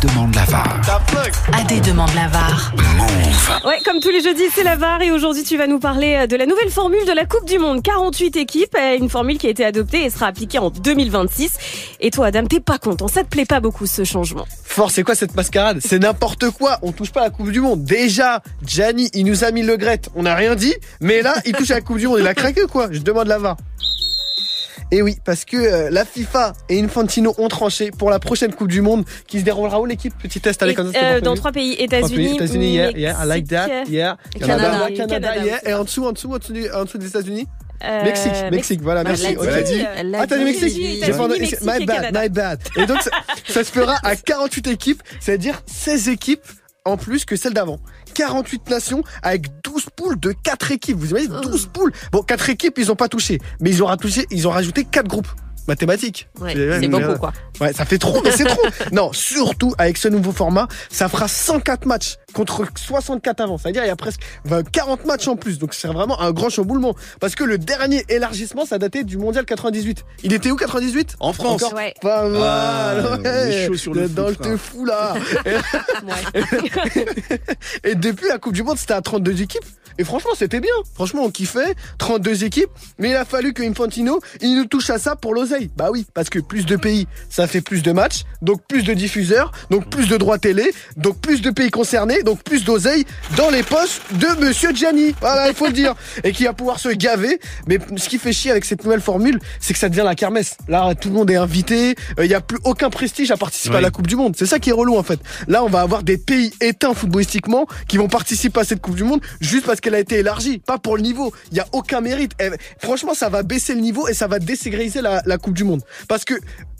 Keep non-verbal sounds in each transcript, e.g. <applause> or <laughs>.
demande la VAR. AD demande la VAR. Move. Ouais, comme tous les jeudis, c'est la VAR et aujourd'hui tu vas nous parler euh, de la nouvelle formule de la Coupe du Monde. 48 équipes, euh, une formule qui a été adoptée et sera appliquée en 2026. Et toi Adam, t'es pas content, ça te plaît pas beaucoup ce changement? Force, c'est quoi cette mascarade? C'est n'importe quoi. On touche pas à la Coupe du Monde. Déjà, Gianni, il nous a mis le Gret. On n'a rien dit. Mais là, il touche à la Coupe du Monde. Il a craqué quoi? Je demande la VAR. Et oui, parce que euh, la FIFA et Infantino ont tranché pour la prochaine Coupe du Monde qui se déroulera où l'équipe? Petit test avec euh, Dans trois pays, États-Unis, États-Unis, yeah, yeah, I like that, yeah. Canada. Canada, Canada, yeah. Et en dessous, en dessous, en dessous, des- en dessous des États-Unis? Euh, Mexique, Mexique, voilà, Elle merci. l'a dit, Ah, t'as dit. Mexique? J'ai pas- My bad, Canada. my bad. Et donc, ça, ça se fera à 48 équipes, c'est-à-dire 16 équipes en plus que celle d'avant. 48 nations avec 12 poules de 4 équipes. Vous imaginez 12 poules Bon, 4 équipes, ils ont pas touché. Mais ils ont, touché, ils ont rajouté 4 groupes. Mathématiques. Ouais, C'est- beaucoup euh, quoi. Ouais, ça fait trop, mais c'est trop. <laughs> Non, surtout avec ce nouveau format, ça fera 104 matchs contre 64 avant. C'est-à-dire il y a presque 20 40 matchs en plus. Donc c'est vraiment un grand chamboulement. Parce que le dernier élargissement, ça datait du mondial 98. Il était où 98 En France. Encore Ouais. Pas mal. Ah, ouais. chaud sur le Dans foot, le fou là. <laughs> Ouais. <laughs> Et depuis la Coupe du Monde, c'était à 32 équipes. Et franchement, c'était bien. Franchement, on kiffait. 32 équipes. Mais il a fallu que Infantino, il nous touche à ça pour l'oseille. Bah oui, parce que plus de pays, ça fait plus de matchs. Donc plus de diffuseurs. Donc plus de droits télé. Donc plus de pays concernés. Donc plus d'oseille dans les poches de Monsieur Gianni. Voilà, il faut le dire. Et qui va pouvoir se gaver. Mais ce qui fait chier avec cette nouvelle formule, c'est que ça devient la kermesse. Là, tout le monde est invité. Euh, Il n'y a plus aucun prestige à participer à la Coupe du Monde. C'est ça qui est relou en fait. Là, on va avoir des pays éteints footballistiquement qui vont participer à cette Coupe du Monde juste parce qu'elle a été élargie, pas pour le niveau. Il y a aucun mérite. Eh, franchement, ça va baisser le niveau et ça va déségréiser la Coupe du Monde. Parce que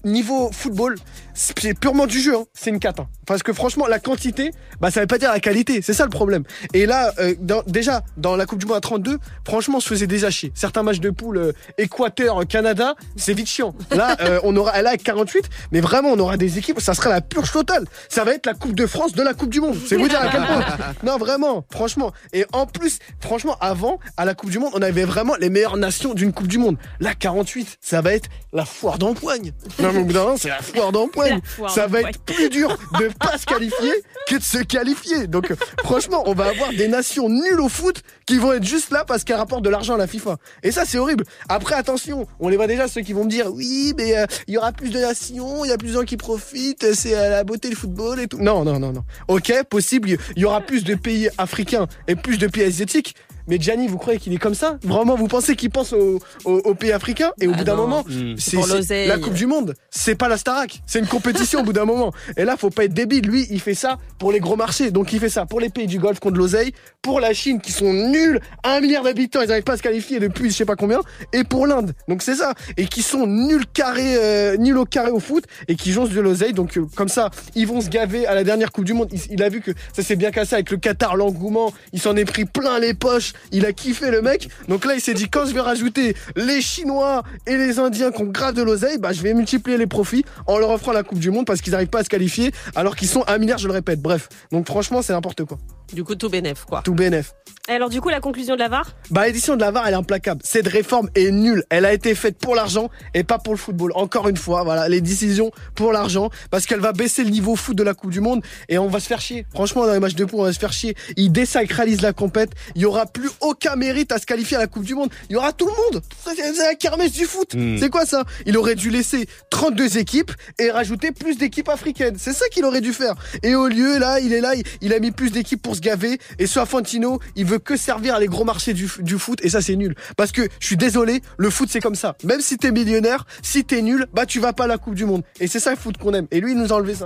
niveau football, c'est purement du jeu. hein. C'est une cata. Parce que franchement, la quantité, bah ça veut pas dire la qualité. C'est ça le problème. Et là, euh, dans- déjà dans la Coupe du Monde à 32, franchement, on se faisait déjà chier. Certains matchs de poule euh, Équateur, euh, Canada, c'est vite chiant. Là, euh, on aura, là avec 48, mais vraiment, on aura des équipes. Ça sera la purge totale. Ça va être la Coupe de France de la Coupe du Monde. C'est vous dire à quel point. <laughs> Non, vraiment, franchement. Et en plus, franchement, avant, à la Coupe du Monde, on avait vraiment les meilleures nations d'une Coupe du Monde. Là, 48, ça va être la foire d'empoigne. Non, bout d'un c'est la foire d'empoigne. Ça va être plus dur de pas se qualifier que de se qualifier. Donc, euh, <laughs> franchement, on va avoir des nations nulles au foot qui vont être juste là parce qu'elles rapportent de l'argent à la FIFA. Et ça, c'est horrible. Après, attention, on les voit déjà, ceux qui vont me dire, oui, mais euh, il y aura plus de nations, il y a plus de gens qui profitent, c'est euh, la beauté du football et tout. Non, non, non, non. Ok, possible, il y aura plus de pays africains et plus de pays asiatiques. Mais Gianni, vous croyez qu'il est comme ça? Vraiment, vous pensez qu'il pense aux, pays africains Et au Ah bout d'un moment, Mm. c'est la Coupe du Monde. C'est pas la Starac. C'est une compétition au bout d'un moment. Et là, faut pas être débile. Lui, il fait ça pour les gros marchés. Donc, il fait ça pour les pays du Golfe contre l'oseille, pour la Chine qui sont nuls, un milliard d'habitants, ils n'arrivent pas à se qualifier depuis je sais pas combien, et pour l'Inde. Donc, c'est ça. Et qui sont nuls carrés, euh, nuls au carré au foot et qui joncent de l'oseille. Donc, euh, comme ça, ils vont se gaver à la dernière Coupe du Monde. Il, il a vu que ça s'est bien cassé avec le Qatar, l'engouement. Il s'en est pris plein les poches. Il a kiffé le mec. Donc là, il s'est dit, quand je vais rajouter les Chinois et les Indiens qui ont grave de l'oseille, bah, je vais multiplier les profits en leur offrant la Coupe du Monde parce qu'ils n'arrivent pas à se qualifier alors qu'ils sont un milliard, je le répète. Bref. Donc franchement, c'est n'importe quoi. Du coup, tout bénef, quoi. Tout BNF. Et alors du coup, la conclusion de la VAR Bah, l'édition de la VAR, elle est implacable. Cette réforme est nulle. Elle a été faite pour l'argent et pas pour le football. Encore une fois, voilà, les décisions pour l'argent parce qu'elle va baisser le niveau foot de la Coupe du Monde et on va se faire chier. Franchement, dans les matchs de poule, on va se faire chier. Ils désacralisent la compète. Il y aura plus aucun mérite à se qualifier à la Coupe du Monde. Il y aura tout le monde. C'est c'est la kermesse du foot. Mm. C'est quoi ça? Il aurait dû laisser 32 équipes et rajouter plus d'équipes africaines. C'est ça qu'il aurait dû faire. Et au lieu, là, il est là, il, il a mis plus d'équipes pour se. Et soit Fantino, il veut que servir les gros marchés du, du foot. Et ça, c'est nul. Parce que, je suis désolé, le foot, c'est comme ça. Même si t'es millionnaire, si t'es nul, bah tu vas pas à la Coupe du Monde. Et c'est ça le foot qu'on aime. Et lui, il nous a enlevé ça.